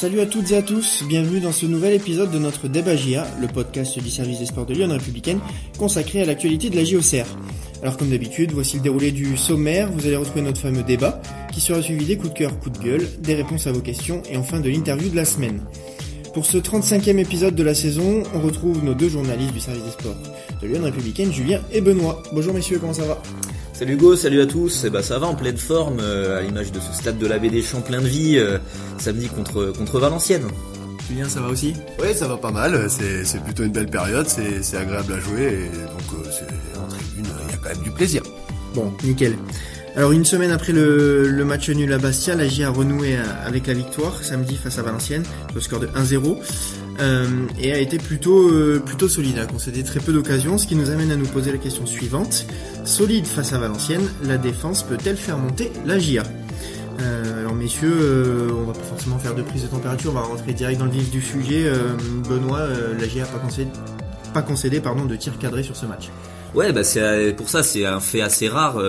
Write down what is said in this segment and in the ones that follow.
Salut à toutes et à tous, bienvenue dans ce nouvel épisode de notre débat JA, le podcast du service des sports de Lyon républicaine consacré à l'actualité de la JOCR. Alors comme d'habitude, voici le déroulé du sommaire, vous allez retrouver notre fameux débat qui sera suivi des coups de cœur, coups de gueule, des réponses à vos questions et enfin de l'interview de la semaine. Pour ce 35e épisode de la saison, on retrouve nos deux journalistes du service des sports de Lyon républicaine, Julien et Benoît. Bonjour messieurs, comment ça va? Salut Hugo, salut à tous. Eh ben ça va en pleine forme, euh, à l'image de ce stade de la baie des Champs plein de vie, euh, samedi contre contre Valenciennes. Julien, ça va aussi? Oui, ça va pas mal. C'est plutôt une belle période, c'est agréable à jouer et donc euh, en tribune, il y a quand même du plaisir. Bon, nickel. Alors une semaine après le, le match nul à Bastia, la J a renoué avec la victoire samedi face à Valenciennes, le score de 1-0, euh, et a été plutôt euh, plutôt solide, a concédé très peu d'occasions, ce qui nous amène à nous poser la question suivante. Solide face à Valenciennes, la défense peut-elle faire monter la GIA euh, alors messieurs, euh, on va pas forcément faire de prise de température, on va rentrer direct dans le vif du sujet. Euh, Benoît, la GIA a pas concédé, pas pardon, de tir cadré sur ce match. Ouais, bah pour ça c'est un fait assez rare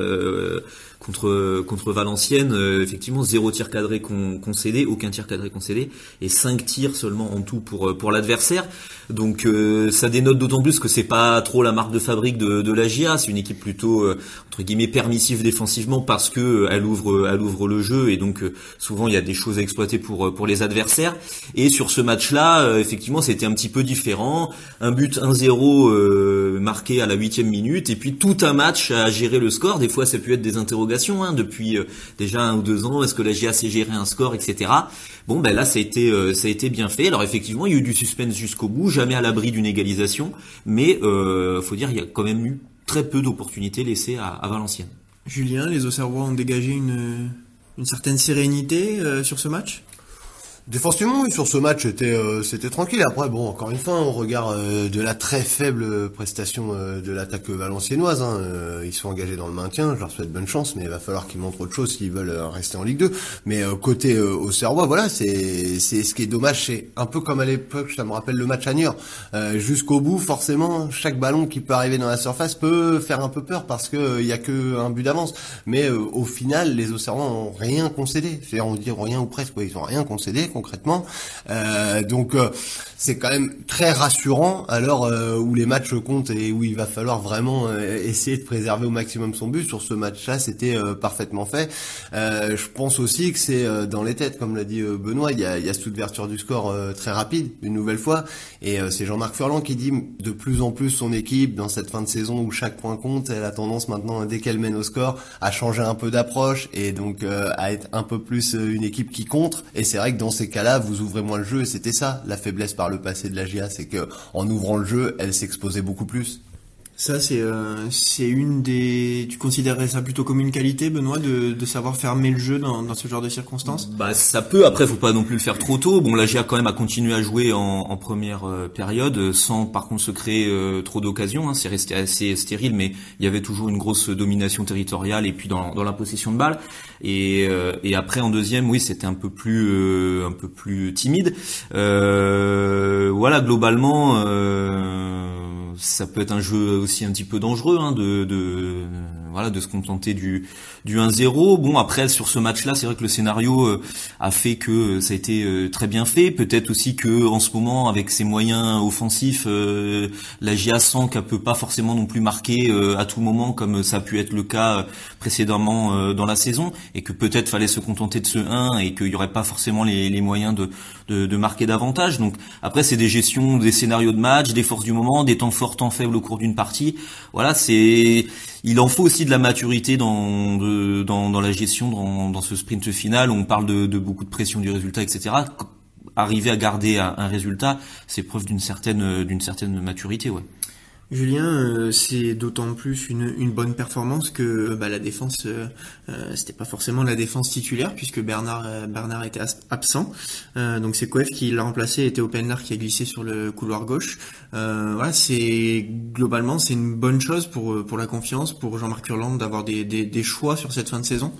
contre contre Valenciennes. effectivement, zéro tir cadré concédé, aucun tir cadré concédé, et cinq tirs seulement en tout pour pour l'adversaire. Donc euh, ça dénote d'autant plus que c'est pas trop la marque de fabrique de, de la GIA, c'est une équipe plutôt euh, entre guillemets permissive défensivement parce que euh, elle ouvre elle ouvre le jeu et donc souvent il y a des choses à exploiter pour pour les adversaires. Et sur ce match-là, effectivement, c'était un petit peu différent. Un but 1-0 marqué à la huitième minute et puis tout un match à gérer le score. Des fois, ça peut être des interrogations hein, depuis déjà un ou deux ans. Est-ce que la GIA sait gérer un score, etc. Bon, ben là, ça a été ça a été bien fait. Alors effectivement, il y a eu du suspense jusqu'au bout jamais à l'abri d'une égalisation, mais euh, faut dire il y a quand même eu très peu d'opportunités laissées à, Valenciennes. Julien, les Auxerrois ont dégagé une, une certaine sérénité euh, sur ce match? Défensivement, oui, sur ce match, c'était euh, c'était tranquille. Après, bon, encore une fois, on regarde euh, de la très faible prestation euh, de l'attaque valenciennoise. Hein. ils sont engagés dans le maintien. Je leur souhaite bonne chance, mais il va falloir qu'ils montrent autre chose s'ils veulent rester en Ligue 2. Mais côté au Serrois, voilà, c'est c'est ce qui est dommage. C'est un peu comme à l'époque, ça me rappelle le match à Niort. Jusqu'au bout, forcément, chaque ballon qui peut arriver dans la surface peut faire un peu peur parce que il y a que un but d'avance. Mais au final, les Auxerrois ont rien concédé. C'est on dire rien ou presque. Ils ont rien concédé concrètement. Euh, donc euh, c'est quand même très rassurant à l'heure euh, où les matchs comptent et où il va falloir vraiment essayer de préserver au maximum son but. Sur ce match-là, c'était parfaitement fait. je pense aussi que c'est dans les têtes, comme l'a dit Benoît, il y a, il y a cette ouverture du score très rapide, une nouvelle fois. Et c'est Jean-Marc Furlan qui dit de plus en plus son équipe dans cette fin de saison où chaque point compte, elle a tendance maintenant, dès qu'elle mène au score, à changer un peu d'approche et donc à être un peu plus une équipe qui contre. Et c'est vrai que dans ces cas-là, vous ouvrez moins le jeu et c'était ça la faiblesse par le passé de la GIA, c'est que en ouvrant le jeu, elle s'exposait beaucoup plus. Ça, c'est euh, c'est une des. Tu considérerais ça plutôt comme une qualité, Benoît, de, de savoir fermer le jeu dans, dans ce genre de circonstances? Bah, ça peut. Après, faut pas non plus le faire trop tôt. Bon, la GIA quand même a continué à jouer en, en première euh, période, sans par contre se créer euh, trop d'occasions. Hein. C'est resté assez stérile, mais il y avait toujours une grosse domination territoriale et puis dans, dans la possession de balle. Et, et après en deuxième, oui, c'était un peu plus un peu plus timide. voilà, globalement ça peut être un jeu aussi un petit peu dangereux hein, de, de, voilà de se contenter du du 1-0. Bon après sur ce match-là, c'est vrai que le scénario euh, a fait que ça a été euh, très bien fait. Peut-être aussi que en ce moment avec ses moyens offensifs, euh, la GIA sent qu'elle peut pas forcément non plus marquer à tout moment comme ça a pu être le cas précédemment dans la saison et que peut-être fallait se contenter de ce 1 et qu'il y aurait pas forcément les, les moyens de, de, de marquer davantage. Donc après c'est des gestions des scénarios de match, des forces du moment, des temps forts, temps faibles au cours d'une partie. Voilà, c'est il en faut aussi de la maturité dans, dans, dans, la gestion, dans, dans, ce sprint final. On parle de, beaucoup de pression du résultat, etc. Arriver à garder un, un résultat, c'est preuve d'une certaine, d'une certaine maturité, ouais. Julien, euh, c'est d'autant plus une, bonne performance que bah, la défense, euh, euh, c'était pas forcément la défense titulaire puisque Bernard Bernard était absent. donc c'est Coef qui l'a remplacé, Théo Penlar qui a glissé sur le couloir gauche. voilà, c'est globalement c'est une bonne chose pour pour la confiance, pour Jean-Marc Urland d'avoir des, des choix sur cette fin de saison.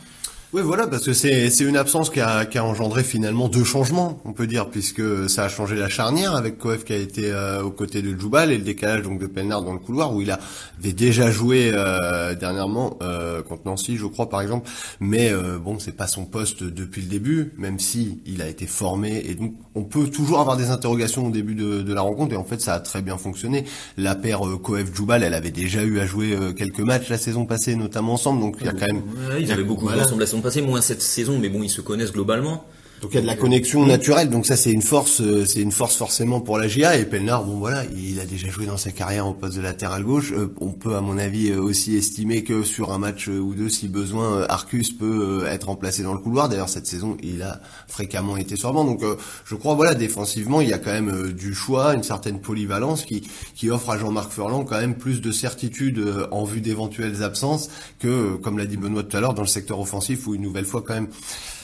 Oui, voilà, parce que c'est c'est une absence qui a, qui a engendré finalement deux changements, on peut dire, puisque ça a changé la charnière avec Koef qui a été euh, aux côtés de Djoubal et le décalage donc de Pelnard dans le couloir où il avait déjà joué euh, dernièrement euh, contre Nancy, je crois par exemple. Mais euh, bon, c'est pas son poste depuis le début, même si il a été formé et donc on peut toujours avoir des interrogations au début de, de la rencontre et en fait ça a très bien fonctionné. La paire euh, Koef Djoubal, elle avait déjà eu à jouer quelques matchs la saison passée, notamment ensemble, donc il y a quand même. Ouais, ils avaient beaucoup joué ensemble la saison passée, moins cette saison, mais bon, ils se connaissent globalement. Donc il y a de la connexion naturelle, donc ça c'est une force, euh, c'est une force forcément pour la GIA. Et Pelnard, bon voilà, il a déjà joué dans sa carrière au poste de latéral gauche. Euh, on peut à mon avis euh, aussi estimer que sur un match ou deux, si besoin, Arcus peut être remplacé dans le couloir. D'ailleurs cette saison, il a fréquemment été sur banc. Donc je crois voilà, défensivement, il y a quand même du choix, une certaine polyvalence qui qui offre à Jean-Marc Furlan quand même plus de certitude en vue d'éventuelles absences que, comme l'a dit Benoît tout à l'heure, dans le secteur offensif où une nouvelle fois quand même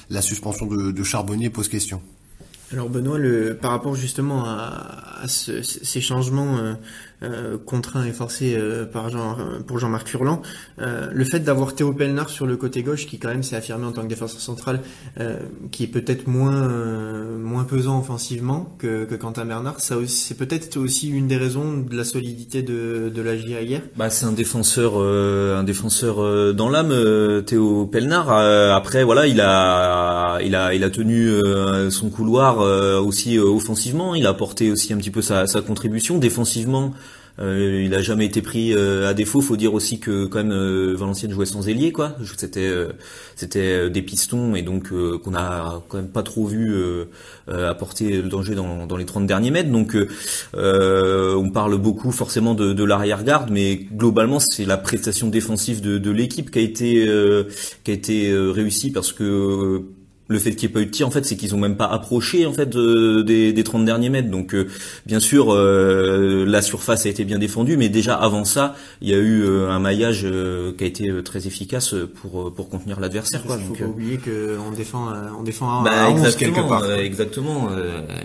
la suspension de, de Charbonnier pose question. Alors Benoît, le, par rapport justement à, à ce, ces changements euh, euh, contraint et forcé euh, par Jean, pour Jean-Marc Furlan. Euh, le fait d'avoir Théo Pelnard sur le côté gauche, qui quand même s'est affirmé en tant que défenseur central, qui est peut-être moins moins pesant offensivement que, que Quentin Bernard, ça c'est peut-être aussi une des raisons de la solidité de, de la GIA hier. Bah c'est un défenseur un défenseur dans l'âme, Théo Pelnard. après voilà, il a il a il a tenu son couloir aussi offensivement. Il a apporté aussi un petit peu sa, sa contribution défensivement. Euh, il a jamais été pris euh, à défaut. Faut dire aussi que quand même euh, Valenciennes jouait sans ailier, quoi. C'était c'était des pistons et donc qu'on a quand même pas trop vu apporter le danger dans, dans les 30 derniers mètres. Donc on parle beaucoup forcément de, de l'arrière-garde, mais globalement c'est la prestation défensive de, de l'équipe qui a été qui a été réussie parce que le fait qu'il n'y ait pas eu de tir, en fait, c'est qu'ils ont même pas approché en fait des, des 30 derniers mètres. Donc, euh, bien sûr, euh, la surface a été bien défendue, mais déjà avant ça, il y a eu euh, un maillage qui a été très efficace pour pour contenir l'adversaire. Il faut pas oublier qu'on défend on défend bah, quelque part. exactement.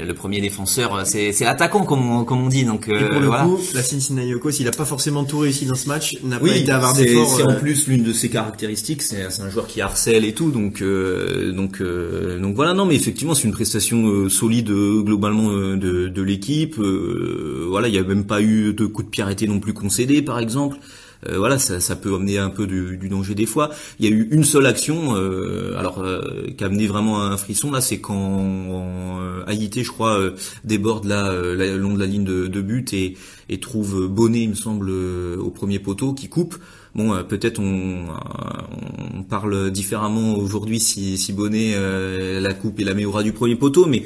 le premier défenseur, c'est c'est attaquant comme on, comme on dit. Donc Et pour le coup, la Cincinnati Yoko, s'il a pas forcément tout réussi dans ce match, n'a pas été avoir d'efforts. C'est en plus l'une de ses caractéristiques. C'est un joueur qui harcèle et tout, donc donc euh, donc voilà, non, mais effectivement, c'est une prestation euh, solide euh, globalement de, l'équipe. voilà, il n'y a même pas eu de coup de pied arrêté non plus concédé, par exemple. voilà, ça, peut amener un peu du, danger des fois. Il y a eu une seule action, alors qui a amené vraiment un frisson là, c'est quand Haïté, je crois, déborde là, le long de la ligne de, but et, et trouve Bonnet, il me semble, au premier poteau qui coupe. Bon, peut-être on, on, parle différemment aujourd'hui si, Bonnet euh, la coupe et la ras du premier poteau, mais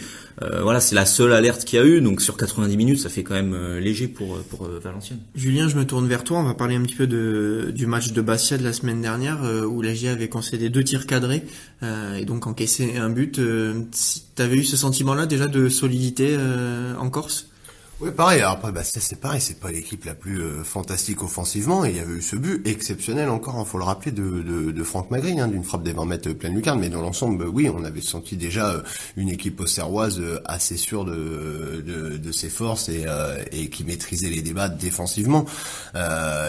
voilà, c'est la seule alerte qu'il y a eu. Donc sur 90 minutes, ça fait quand même léger pour Valenciennes. Julien, je me tourne vers toi. On va parler un petit peu de, du match de Bastia de la semaine dernière où la GIA avait concédé deux tirs cadrés et donc encaissé un but. tu avais eu ce sentiment-là déjà de solidité en Corse? Oui, pareil. Alors après, bah, c'est pareil. C'est pas l'équipe la plus euh, fantastique offensivement. Et il y avait eu ce but exceptionnel encore, il hein, faut le rappeler, de, de, de Franck Magri, hein, d'une frappe des 20 mètres pleine lucarne. Mais dans l'ensemble, oui, on avait senti déjà euh, une équipe auxerroise euh, assez sûre de, de, de, ses forces et, et qui maîtrisait les débats défensivement.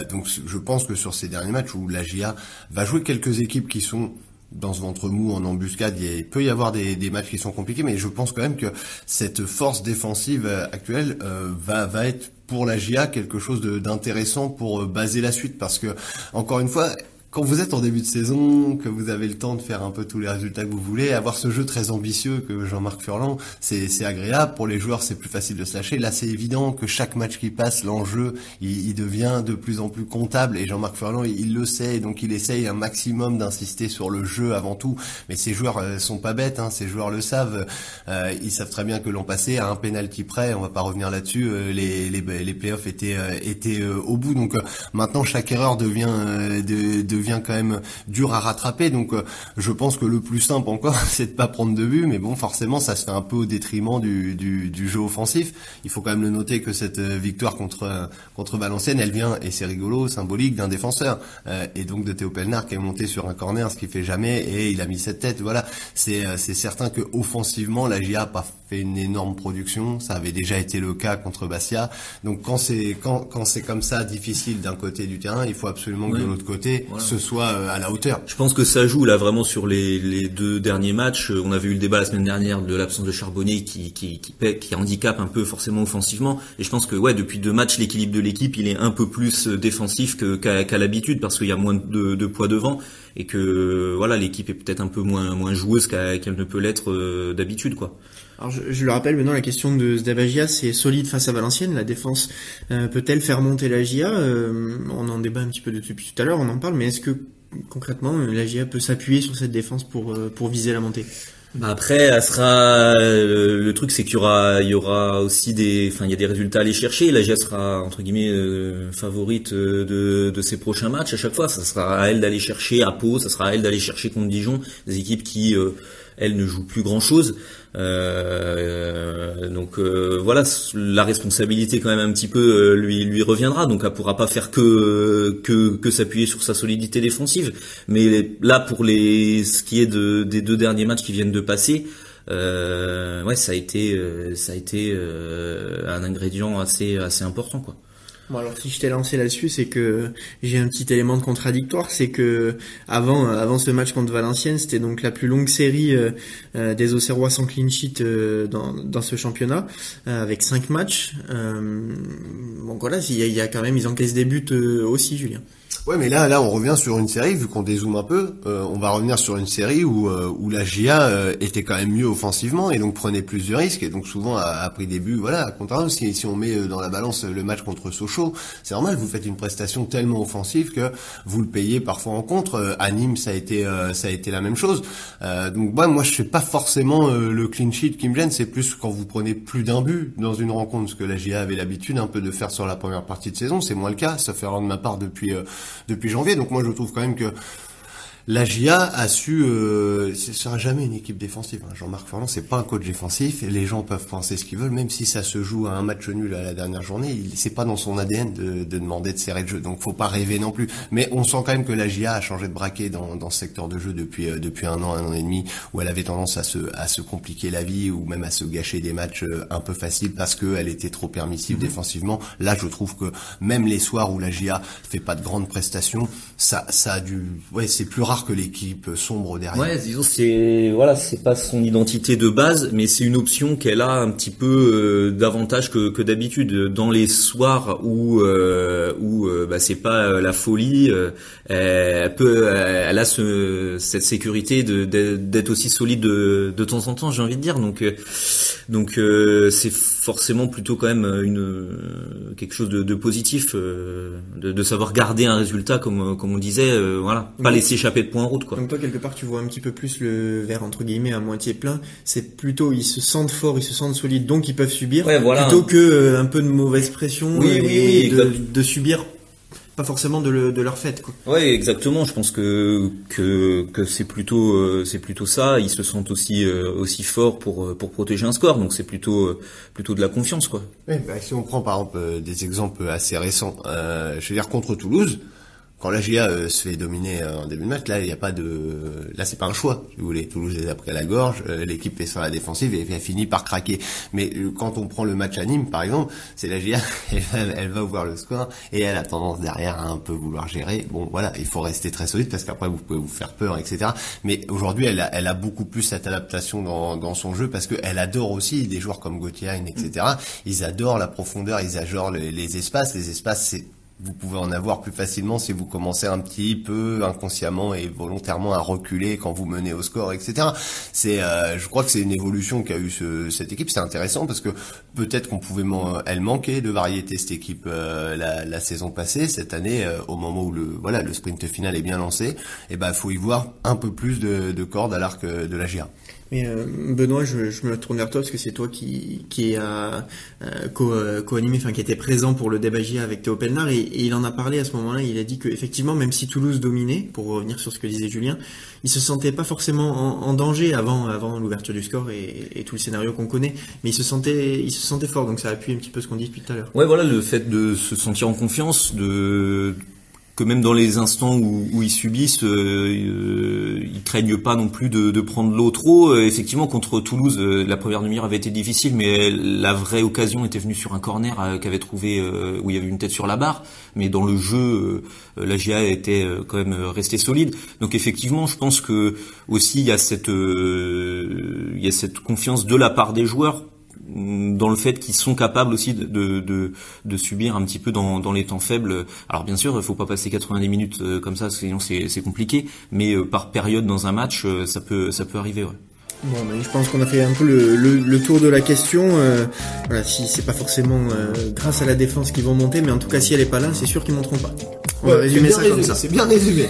donc, je pense que sur ces derniers matchs où la GIA va jouer quelques équipes qui sont dans ce ventre mou en embuscade, il peut y avoir des, matchs qui sont compliqués, mais je pense quand même que cette force défensive euh, actuelle euh, va, va être pour la GIA quelque chose d'intéressant pour euh, baser la suite, parce que encore une fois, quand vous êtes en début de saison, que vous avez le temps de faire un peu tous les résultats que vous voulez, avoir ce jeu très ambitieux que Jean-Marc Furlan, c'est agréable. Pour les joueurs, c'est plus facile de se lâcher. Là, c'est évident que chaque match qui passe, l'enjeu, il, il, devient de plus en plus comptable. Et Jean-Marc Furlan, il, le sait, donc il essaye un maximum d'insister sur le jeu avant tout. Mais ces joueurs euh, sont pas bêtes, hein, ces joueurs le savent. Euh, ils savent très bien que l'an passé, à un penalty près, on va pas revenir là-dessus, euh, les, les, les playoffs étaient, euh, étaient euh, au bout. Donc maintenant, chaque erreur devient de, de devient quand même dur à rattraper. Donc euh, je pense que le plus simple encore, c'est de pas prendre de but. Mais bon, forcément, ça se fait un peu au détriment du, du, du jeu offensif. Il faut quand même le noter que cette euh, victoire contre euh, contre Valenciennes, elle vient et c'est rigolo, symbolique d'un défenseur et donc de Théo Pelnard qui est monté sur un corner, ce qu'il fait jamais et il a mis cette tête. Voilà, c'est c'est certain que offensivement, la GIA pas fait une énorme production. Ça avait déjà été le cas contre Bastia. Donc quand c'est quand quand c'est comme ça difficile d'un côté du terrain, il faut absolument que de l'autre côté ce soit euh, à la hauteur. Je pense que ça joue là vraiment sur les, les deux derniers matchs. On avait eu le débat la semaine dernière de l'absence de Charbonnier qui qui qui, qui handicape un peu forcément offensivement. Et je pense que ouais depuis deux matchs l'équilibre de l'équipe il est un peu plus euh, défensif qu'à l'habitude parce qu'il y a moins de, de poids devant et que voilà l'équipe est peut-être un peu moins moins joueuse qu'elle ne peut l'être euh, d'habitude quoi. Alors je, le rappelle maintenant la question de Zdavagia c'est solide face à Valenciennes la défense euh, peut-elle faire monter la GIA euh, on en débat un petit peu depuis tout à l'heure on en parle mais est-ce que concrètement la GIA peut s'appuyer sur cette défense pour pour viser la montée? Bah, après, elle sera le truc, c'est qu'il y aura, il y aura aussi des, enfin, il y a des résultats à aller chercher. La GIA sera entre guillemets euh, favorite euh, de, de ses prochains matchs à chaque fois. Ça sera à elle d'aller chercher à Pau, ça sera à elle d'aller chercher contre Dijon, des équipes qui euh, elle ne joue plus grand chose. Euh, donc euh, voilà, la responsabilité quand même un petit peu euh, lui lui reviendra. Donc elle pourra pas faire que que, s'appuyer sur sa solidité défensive. Mais là pour les ce qui est de, des deux derniers matchs qui viennent de passer, ouais ça a été ça a été un ingrédient assez assez important quoi. Bon alors si je t'ai lancé là-dessus, c'est que j'ai un petit élément de contradictoire, c'est que avant avant ce match contre Valenciennes, c'était donc la plus longue série euh, euh, des Auxerrois sans clean euh, dans, ce championnat, avec cinq matchs. donc voilà, il il y a quand même ils encaissent des buts aussi, Julien. Ouais, mais là, là, on revient sur une série, vu qu'on dézoome un peu, euh, on va revenir sur une série où, euh, où la GIA euh, était quand même mieux offensivement et donc prenait plus de risques et donc souvent a, pris des buts, voilà, contrario, si, si on met dans la balance le match contre Sochaux, c'est normal, vous faites une prestation tellement offensive que vous le payez parfois en contre. à Nîmes, ça a été, ça a été la même chose. donc, bah, moi, je fais pas forcément le clean sheet qui me gêne, c'est plus quand vous prenez plus d'un but dans une rencontre, ce que la GIA avait l'habitude un peu de faire sur la première partie de saison, c'est moins le cas, ça fait de ma part depuis depuis janvier. Donc moi je trouve quand même que la GIA a su, euh, ce sera jamais une équipe défensive. Hein. Jean-Marc Furlan, c'est pas un coach défensif. Et les gens peuvent penser ce qu'ils veulent, même si ça se joue à un match nul à la dernière journée. C'est pas dans son ADN de, de, demander de serrer le jeu. Donc faut pas rêver non plus. Mais on sent quand même que la GIA a changé de braquet dans, dans ce secteur de jeu depuis euh, depuis un an, un an et demi, où elle avait tendance à se à se compliquer la vie ou même à se gâcher des matchs euh, un peu faciles parce qu'elle était trop permissive mhm. défensivement. Là, je trouve que même les soirs où la GIA fait pas de grandes prestations, ça ça a dû, ouais, c'est plus rare que l'équipe sombre derrière. Ouais, disons c'est voilà, c'est pas son identité de base, mais c'est une option qu'elle a un petit peu euh, davantage que, que d'habitude dans les soirs où euh, où euh, bah, c'est pas la folie. elle peut, elle a ce, cette sécurité d'être aussi solide de, de temps en temps, j'ai envie de dire. Donc donc c'est forcément plutôt quand même une quelque chose de, de positif de, de, savoir garder un résultat comme comme on disait, voilà, pas laisser échapper de points en route. Donc toi quelque part tu vois un petit peu plus le verre entre guillemets à moitié plein. C'est plutôt ils se sentent forts, ils se sentent solides, donc ils peuvent subir, plutôt que euh, un peu de mauvaise pression et de, subir pas forcément de, leur fait quoi. Ouais, exactement. Je pense que que, que c'est plutôt euh, c'est plutôt ça. Ils se sentent aussi euh, aussi forts pour pour protéger un score. Donc c'est plutôt plutôt de la confiance quoi. Oui, bah, si on prend par exemple des exemples assez récents, je veux dire contre Toulouse, quand la GIA euh, se fait dominer euh, en début de match, là, il n'y a pas de, là, c'est pas un choix. Si vous voulez, Toulouse les a pris à la gorge, euh, l'équipe est sur la défensive et elle finit par craquer. Mais quand on prend le match à Nîmes, par exemple, c'est la GIA, elle va, elle va ouvrir le score et elle a tendance derrière à un peu vouloir gérer. Bon, voilà, il faut rester très solide parce qu'après vous pouvez vous faire peur, etc. Mais aujourd'hui, elle a, elle a beaucoup plus cette adaptation dans, dans son jeu parce qu'elle adore aussi des joueurs comme Gauthier, etc. Ils adorent la profondeur, ils adorent les, les espaces. Les espaces, c'est vous pouvez en avoir plus facilement si vous commencez un petit peu inconsciemment et volontairement à reculer quand vous menez au score, etc. C'est, euh, je crois que c'est une évolution qu'a eu ce, cette équipe. C'est intéressant parce que peut-être qu'on pouvait, elle manquer de variété cette équipe euh, la, la, saison passée. Cette année, euh, au moment où le voilà le sprint final est bien lancé, et eh ben faut y voir un peu plus de, de cordes à l'arc de la GIA. Mais euh, Benoît, je, je, me tourne vers toi parce que c'est toi qui, qui a euh, co-animé, enfin qui était présent pour le débat avec Théo Pelnard et, il en a parlé à ce moment-là. Il a dit que effectivement, même si Toulouse dominait, pour revenir sur ce que disait Julien, il se sentait pas forcément en, danger avant, avant l'ouverture du score et, et, tout le scénario qu'on connaît, mais il se sentait, il se sentait fort. Donc ça appuie un petit peu ce qu'on dit depuis tout à l'heure. Ouais, voilà, le fait de se sentir en confiance, de que même dans les instants où, où ils subissent, euh, ils craignent pas non plus de, de prendre l'eau trop. effectivement, contre Toulouse, la première demi-heure avait été difficile, mais la vraie occasion était venue sur un corner qu'avait trouvé où il y avait une tête sur la barre. Mais dans le jeu, la GIA était quand même restée solide. Donc effectivement, je pense que aussi il y a cette il y a cette confiance de la part des joueurs dans le fait qu'ils sont capables aussi de, de, de, subir un petit peu dans, dans les temps faibles. Alors bien sûr, il faut pas passer 90 minutes euh, comme ça, sinon c'est compliqué, mais euh, par période dans un match, euh, ça peut ça peut arriver. Ouais. Bon, ben, je pense qu'on a fait un peu le, le, tour de la question. voilà, si c'est pas forcément grâce à la défense qu'ils vont monter, mais en tout cas si elle est pas là, c'est sûr qu'ils monteront pas. On va résumer ça comme ça. C'est bien résumé.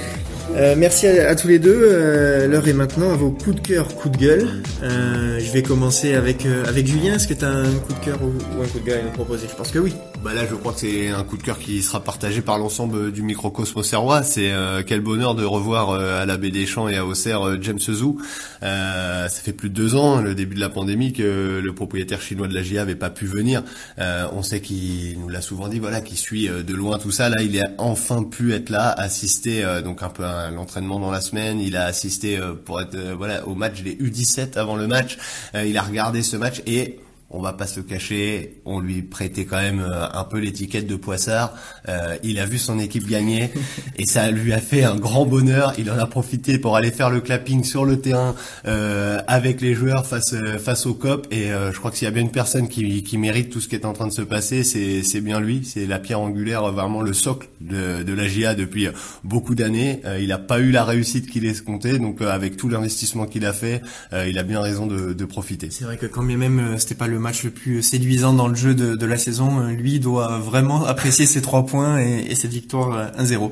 Euh, merci à, tous les deux. Euh, l'heure est maintenant à vos coups de cœur, coups de gueule. Euh, je vais commencer avec avec Julien. Est-ce que tu as un coup de cœur ou, un coup de gueule à nous proposer? Je pense que oui. Bah là, je crois que c'est un coup de cœur qui sera partagé par l'ensemble du microcosme serrois. C'est quel bonheur de revoir à la baie des Champs et à Auxerre James Zou. ça fait plus de deux ans, le début de la pandémie, que le propriétaire chinois de la GIA avait pas pu venir. on sait qu'il nous l'a souvent dit, voilà, qu'il suit de loin tout ça. Là, il a enfin pu être là, assister donc un peu à l'entraînement dans la semaine. Il a assisté euh, pour être euh, voilà au match des U17 avant le match. Euh, il a regardé ce match et on va pas se cacher, on lui prêtait quand même euh, un peu l'étiquette de poissard. Euh, il a vu son équipe gagner et ça lui a fait un grand bonheur. Il en a profité pour aller faire le clapping sur le terrain euh, avec les joueurs face face au COP. Et je crois que s'il y a bien une personne qui, qui mérite tout ce qui est en train de se passer, c'est c'est bien lui. C'est la pierre angulaire, vraiment le socle de, de la GIA depuis beaucoup d'années. il n'a pas eu la réussite qu'il escomptait, donc avec tout l'investissement qu'il a fait, il a bien raison de, de profiter. C'est vrai que quand bien même c'était pas le le match le plus séduisant dans le jeu de, la saison. Lui doit vraiment apprécier ses trois points et, et cette victoire 1-0. Euh,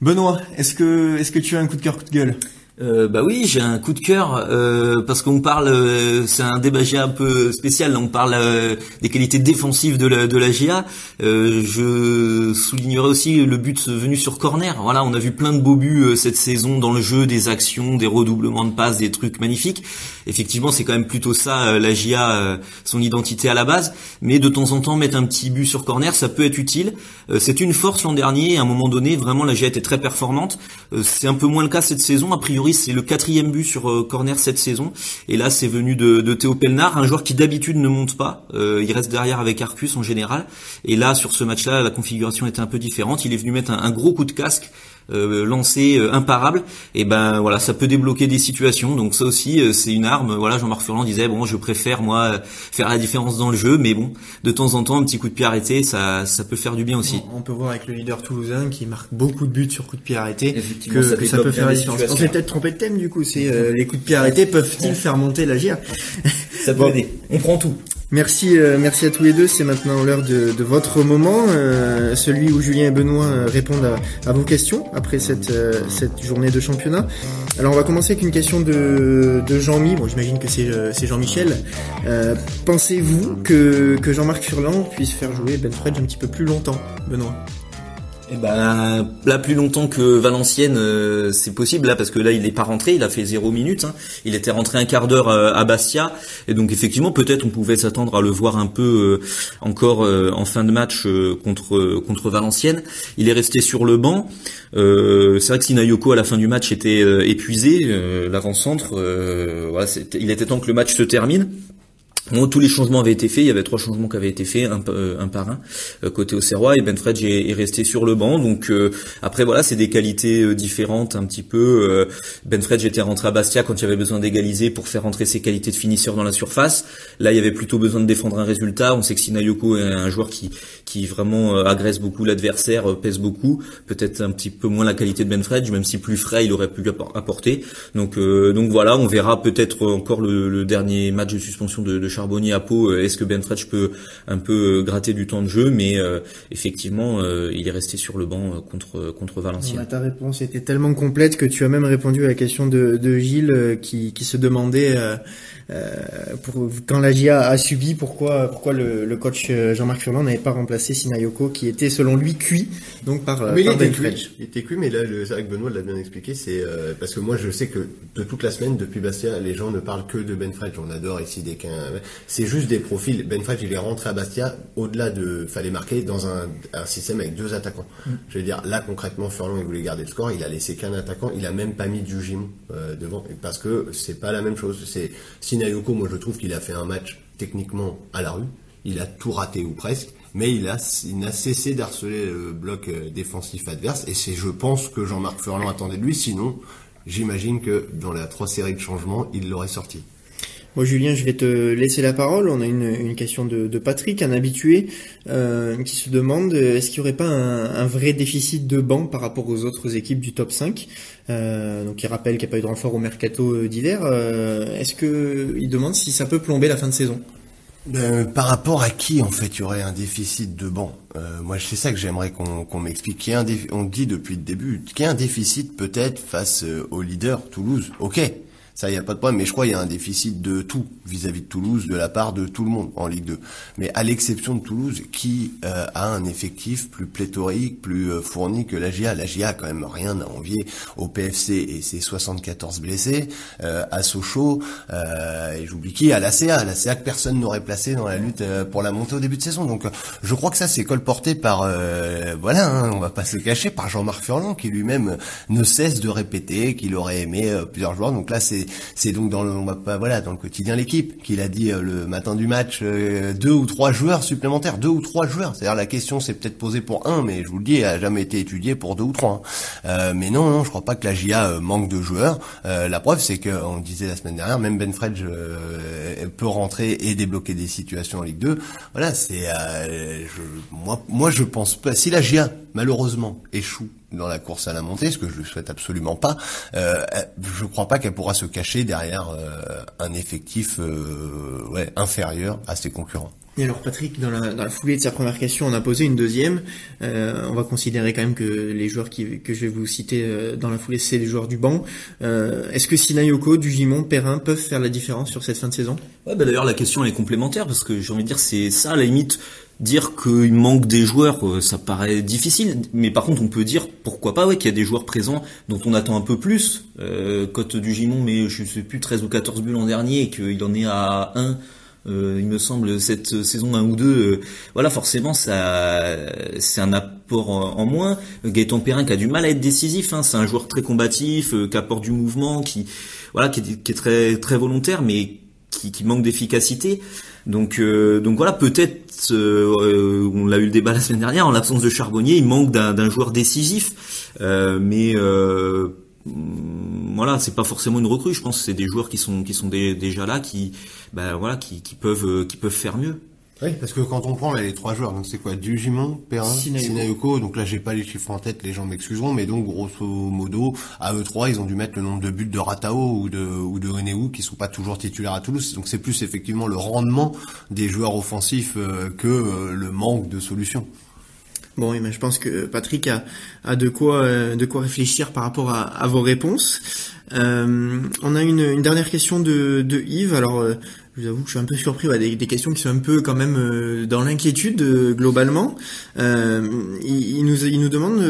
Benoît, est-ce que est-ce que tu as un coup de cœur, coup de gueule? Euh, bah oui, j'ai un coup de cœur euh, parce qu'on parle, euh, c'est un débat GA un peu spécial. on parle euh, des qualités défensives de la, de la GA. je soulignerai aussi le but venu sur corner. Voilà, on a vu plein de beaux buts cette saison dans le jeu, des actions, des redoublements de passes, des trucs magnifiques. Effectivement, c'est quand même plutôt ça la GA, son identité à la base. Mais de temps en temps, mettre un petit but sur corner, ça peut être utile. c'est une force l'an dernier. À un moment donné, vraiment, la GA était très performante. c'est un peu moins le cas cette saison. A priori c'est le quatrième but sur euh, corner cette saison. Et là, c'est venu de, Théo Pelnard, un joueur qui d'habitude ne monte pas. Euh, il reste derrière avec Arcus en général. Et là, sur ce match-là, la configuration était un peu différente. Il est venu mettre un gros coup de casque euh, lancé euh, imparable, et ben voilà, ça peut débloquer des situations. Donc ça aussi, euh, c'est une arme. Voilà, Jean-Marc Furlan disait bon, je préfère moi faire la différence dans le jeu, mais bon, de temps en temps, un petit coup de pied arrêté, ça, ça peut faire du bien aussi. On peut voir avec le leader toulousain qui marque beaucoup de buts sur coup de pied arrêté que, ça, peut faire la différence. On s'est peut-être trompé de thème du coup. C'est les coups de pied arrêtés peuvent-ils faire monter la GIA Ça peut aider. On prend tout. Merci, euh, merci à tous les deux. C'est maintenant l'heure de, votre moment, euh, celui où Julien et Benoît euh, répondent à, vos questions après cette, journée de championnat. Alors on va commencer avec une question de, de Jean-Mi. Bon, j'imagine que c'est Jean-Michel. Pensez-vous que, que Jean-Marc Furlan puisse faire jouer Ben Fredge un petit peu plus longtemps, Benoît? Eh ben, là plus longtemps que Valenciennes, euh, c'est possible là parce que là il n'est pas rentré, il a fait zéro minute. Hein. Il était rentré un quart d'heure euh, à Bastia et donc effectivement peut-être on pouvait s'attendre à le voir un peu euh, encore en fin de match contre contre Valenciennes. Il est resté sur le banc. c'est vrai que Sinayoko à la fin du match était épuisé, l'avant-centre. Il était temps que le match se termine tous les changements avaient été faits, il y avait trois changements qui avaient été faits, un, euh, par un, euh, côté Auxerrois, et Ben Fredge est, resté sur le banc. Donc euh, après voilà, c'est des qualités différentes un petit peu. ben Fredge était rentré à Bastia quand il y avait besoin d'égaliser pour faire rentrer ses qualités de finisseur dans la surface. Là, il y avait plutôt besoin de défendre un résultat. On sait que Sinayoko est un joueur qui, qui vraiment agresse beaucoup l'adversaire, pèse beaucoup. Peut-être un petit peu moins la qualité de Ben Fredge, même si plus frais il aurait pu apporter. Donc, donc voilà, on verra peut-être encore le, dernier match de suspension de, de Charbonnier à Pau, euh, est-ce que Ben Fretch peut un peu euh, gratter du temps de jeu Mais euh, effectivement, il est resté sur le banc contre contre Valenciennes. ta réponse était tellement complète que tu as même répondu à la question de, de Gilles qui, qui se demandait euh, pour, quand la GIA a subi, pourquoi, pourquoi le, le coach Jean-Marc Furlan n'avait pas remplacé Sinayoko, qui était selon lui cuit, donc par, mais il, était cuit, il était cuit, mais là, le, avec Benoît l'a bien expliqué, c'est euh, parce que moi je sais que de toute la semaine depuis Bastia, les gens ne parlent que de Ben. On adore ici des qu'un, c'est juste des profils. Ben il est rentré à Bastia au-delà de, fallait marquer dans un, un système avec deux attaquants. Mm. Je veux dire, là concrètement, Furlan il voulait garder le score, il a laissé qu'un attaquant, il a même pas mis du Gimon euh, devant, parce que c'est pas la même chose. C'est Sinayoko, moi je trouve qu'il a fait un match techniquement à la rue, il a tout raté ou presque mais il a, il n'a cessé d'harceler le bloc euh, défensif adverse, et c'est, je pense, que Jean-Marc Furlan attendait de lui, sinon, j'imagine que dans la trois séries de changements, il l'aurait sorti. Moi, Julien, je vais te laisser la parole. On a une, une question de, de, Patrick, un habitué, euh, qui se demande est-ce qu'il n'y aurait pas un, un, vrai déficit de banc par rapport aux autres équipes du top 5 euh, Donc, il rappelle qu'il n'y a pas eu de renfort au mercato euh, d'hiver. Euh, est-ce que il demande si ça peut plomber la fin de saison? Ben, par rapport à qui en fait il y aurait un déficit de banc euh, Moi c'est ça que j'aimerais qu'on m'explique. on dit depuis le début qu'il y a un déficit peut-être face euh, au leader Toulouse. Ok, ça, il n'y a pas de problème. Mais je crois qu'il y a un déficit de tout vis-à-vis de Toulouse, de la part de tout le monde en Ligue 2. Mais à l'exception de Toulouse, qui euh, a un effectif plus pléthorique, plus euh, fourni que la GIA. La GIA a quand même rien à envier au PFC et ses 74 blessés, euh, à Sochaux, et j'oublie qui, à l'ACA. L'ACA que personne n'aurait placé dans la lutte pour la montée au début de saison. Donc je crois que ça, c'est colporté par, voilà, hein, on va pas se cacher, par Jean-Marc Furlan, qui lui-même ne cesse de répéter qu'il aurait aimé plusieurs joueurs. Donc là, c'est c'est donc dans le on va pas voilà dans le quotidien l'équipe qu'il a dit euh, le matin du match euh, deux ou trois joueurs supplémentaires, deux ou trois joueurs. C'est-à-dire la question s'est peut-être posée pour un, mais je vous le dis, elle a jamais été étudiée pour deux ou trois. Hein. Euh, mais non, non, je crois pas que la GIA manque de joueurs. la preuve, c'est que on disait la semaine dernière, même Ben Fredge peut rentrer et débloquer des situations en Ligue 2. Voilà, c'est moi, moi je pense pas. Si la GIA malheureusement échoue dans la course à la montée, ce que je ne souhaite absolument pas, euh, je ne crois pas qu'elle pourra se cacher derrière euh, un effectif euh, ouais, inférieur à ses concurrents. Et alors Patrick, dans la, dans la, foulée de sa première question, on a posé une deuxième. Euh, on va considérer quand même que les joueurs qui, que je vais vous citer euh, dans la foulée, c'est les joueurs du banc. Euh, Est-ce que Sinayoko, Dugimon, Perrin peuvent faire la différence sur cette fin de saison? Ouais, bah D'ailleurs, la question elle est complémentaire parce que j'ai envie de dire c'est ça à la limite. Dire qu'il manque des joueurs, euh, ça paraît difficile, mais par contre on peut dire pourquoi pas ouais, qu'il y a des joueurs présents dont on attend un peu plus. Euh, Cote du Gimon, mais je sais plus 13 ou 14 buts l'an dernier et qu'il en est à 1 euh, il me semble cette saison 1 ou 2 euh, voilà forcément ça c'est un apport en, moins. Gaëtan Perrin qui a du mal à être décisif hein, c'est un joueur très combatif qui apporte du mouvement qui voilà qui est, qui est très très volontaire mais qui, qui manque d'efficacité donc donc voilà peut-être euh, on l'a eu le débat la semaine dernière, en l'absence de Charbonnier, il manque d'un joueur décisif. Euh, mais euh, voilà, c'est pas forcément une recrue. Je pense que c'est des joueurs qui sont qui sont déjà là, qui ben voilà, qui, qui peuvent qui peuvent faire mieux. Oui, parce que quand on prend les trois joueurs, donc c'est quoi Dugimon, Perrin, Sinayoko. donc là j'ai pas les chiffres en tête, les gens m'excuseront, mais donc grosso modo, à eux trois, ils ont dû mettre le nombre de buts de Ratao ou de ou de Renéou qui sont pas toujours titulaires à Toulouse. Donc c'est plus effectivement le rendement des joueurs offensifs euh, que euh, le manque de solutions. Bon, mais je pense que Patrick a, a de quoi euh, de quoi réfléchir par rapport à, à vos réponses. Euh, on a une, une, dernière question de, de Yves. Alors, euh, je vous avoue que je suis un peu surpris bah, des, des, questions qui sont un peu quand même euh, dans l'inquiétude euh, globalement. Il, il, nous, il nous demande,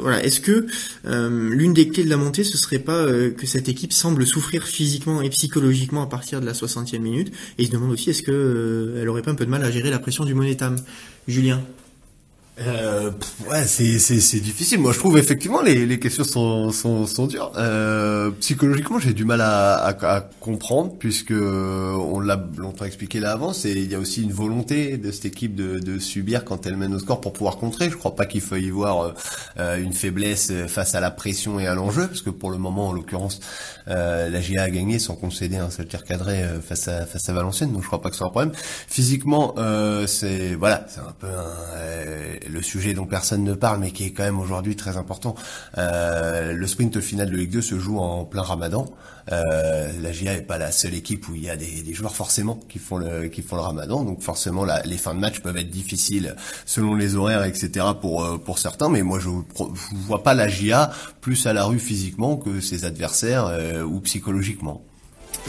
voilà, est-ce que l'une des clés de la montée, ce serait pas que cette équipe semble souffrir physiquement et psychologiquement à partir de la 60e minute? Et il se demande aussi, est-ce que elle aurait pas un peu de mal à gérer la pression du Monetam Julien euh, ouais, c'est, c'est, c'est difficile. Moi, je trouve effectivement les, les questions sont, sont, sont dures. Euh, psychologiquement, j'ai du mal à, à, à, comprendre puisque on l'a longtemps expliqué là avant. C'est il y a aussi une volonté de cette équipe de, de subir quand elle mène au score pour pouvoir contrer. Je crois pas qu'il faut y voir euh, une faiblesse face à la pression et à l'enjeu parce que pour le moment, en l'occurrence, euh, la GA a gagné sans concéder un seul tir cadré euh, face à face à Valenciennes. Donc, je crois pas que ce soit un problème. Physiquement, euh, c'est voilà, c'est un peu un, le sujet dont personne ne parle, mais qui est quand même aujourd'hui très important. Euh, le sprint final de Ligue 2 se joue en plein Ramadan. Euh, la GIA n'est pas la seule équipe où il y a des, des, joueurs forcément qui font le qui font le Ramadan, donc forcément la, les fins de match peuvent être difficiles selon les horaires, etc. pour euh, pour certains. Mais moi je, je vois pas la GIA plus à la rue physiquement que ses adversaires euh, ou psychologiquement.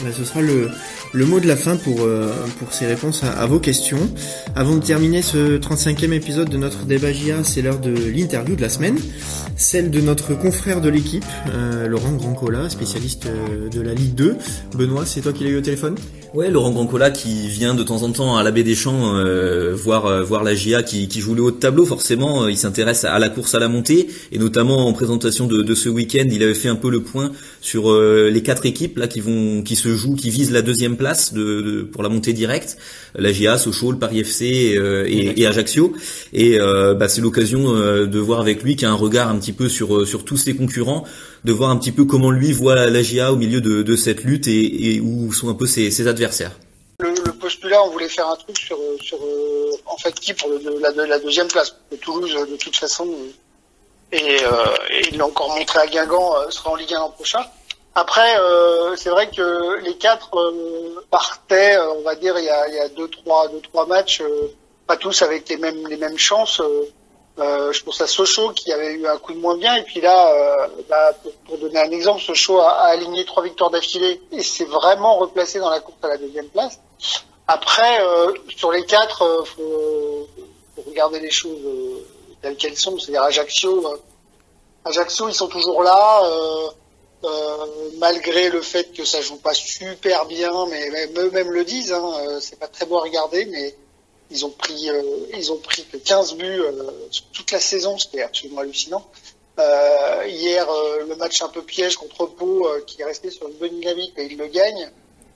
Ben, ce sera le, le mot de la fin pour, euh, pour ces réponses à, vos questions. Avant de terminer ce 35e épisode de notre débat GIA, c'est l'heure de l'interview de la semaine. Celle de notre confrère de l'équipe, euh, Laurent Grandcola, spécialiste euh, de la Ligue 2. Benoît, c'est toi qui l'as eu au téléphone? Ouais, Laurent Grandcola qui vient de temps en temps à la baie des Champs voir voir la GIA qui, qui joue le haut de tableau. Forcément, il s'intéresse à la course à la montée et notamment en présentation de, de ce week-end, il avait fait un peu le point sur les quatre équipes là qui vont qui se jouent, qui visent la deuxième place pour la montée directe. La GIA, Sochaux, le Paris FC et, et, Ajaccio. Et bah, c'est l'occasion de voir avec lui qui a un regard un petit peu sur sur tous ses concurrents, de voir un petit peu comment lui voit la, GIA au milieu de, cette lutte et, et, où sont un peu ses, adversaires. Le, le, postulat, on voulait faire un truc sur en fait qui pour le, la, deuxième place? Toulouse, de toute façon, et, euh, et il l'a encore montré à Guingamp, sera en Ligue 1 l'an prochain. Après, euh, c'est vrai que les quatre euh, partaient, on va dire, il y a, il y a deux trois deux trois matchs, pas tous avec les mêmes les mêmes chances. Euh, je pense à Sochaux qui avait eu un coup de moins bien et puis là, euh, bah, pour, donner un exemple, Sochaux a, aligné trois victoires d'affilée et s'est vraiment replacé dans la course à la deuxième place. Après, euh, sur les quatre, euh, faut, faut, regarder les choses euh, telles qu'elles sont. C'est-à-dire Ajaccio, Ajaccio, ils sont toujours là. Malgré le fait que ça joue pas super bien, mais eux-mêmes le disent, hein, c'est pas très beau à regarder, mais ils ont pris, euh, ils ont pris que 15 buts euh, toute la saison, c'était absolument hallucinant. Euh, hier, le match un peu piège contre Pau, qui est resté sur une bonne dynamique et ils le gagnent.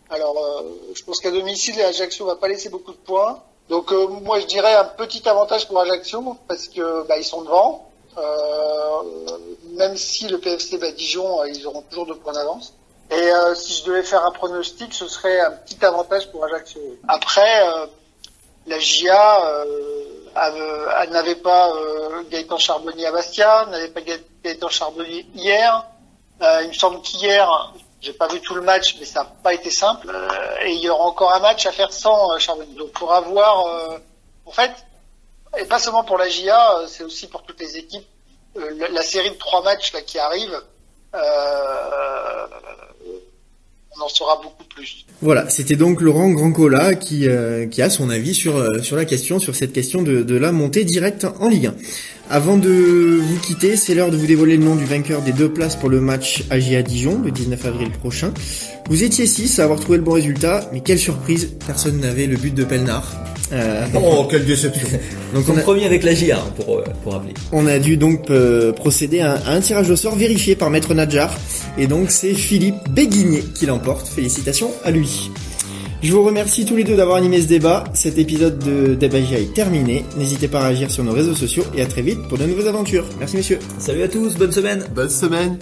Alors, je pense qu'à domicile, Ajaccio va pas laisser beaucoup de points. Donc, moi, je dirais un petit avantage pour Ajaccio parce que bah, ils sont devant. Même si le PFC bat Dijon, ils auront toujours deux points d'avance. Et si je devais faire un pronostic, ce serait un petit avantage pour Ajaccio. Après la GIA euh, n'avait pas euh, Gaëtan Charbonnier à Bastia, n'avait pas Gaëtan Charbonnier hier. Euh, il me semble qu'hier, j'ai pas vu tout le match, mais ça n'a pas été simple. Euh, et il y aura encore un match à faire sans euh, Charbonnier. Donc pour avoir, euh, en fait, et pas seulement pour la GIA, c'est aussi pour toutes les équipes, la, la, série de trois matchs là qui arrive on en saura beaucoup plus. Voilà, c'était donc Laurent Grandcola qui, euh, qui a son avis sur, euh, sur la question, sur cette question de, de la montée directe en Ligue 1. Avant de vous quitter, c'est l'heure de vous dévoiler le nom du vainqueur des deux places pour le match AGA Dijon le 19 avril prochain. Vous étiez 6 à avoir trouvé le bon résultat, mais quelle surprise, personne n'avait le but de Pelnard. Euh, oh, quelle déception. donc on a... premier avec la GIA, hein, pour, euh, pour rappeler. On a dû donc euh, procéder à un, à un, tirage au sort vérifié par Maître Nadjar. Et donc c'est Philippe Béguigné qui l'emporte. Félicitations à lui. Je vous remercie tous les deux d'avoir animé ce débat. Cet épisode de Débat est terminé. N'hésitez pas à réagir sur nos réseaux sociaux et à très vite pour de nouvelles aventures. Merci messieurs. Salut à tous, bonne semaine. Bonne semaine.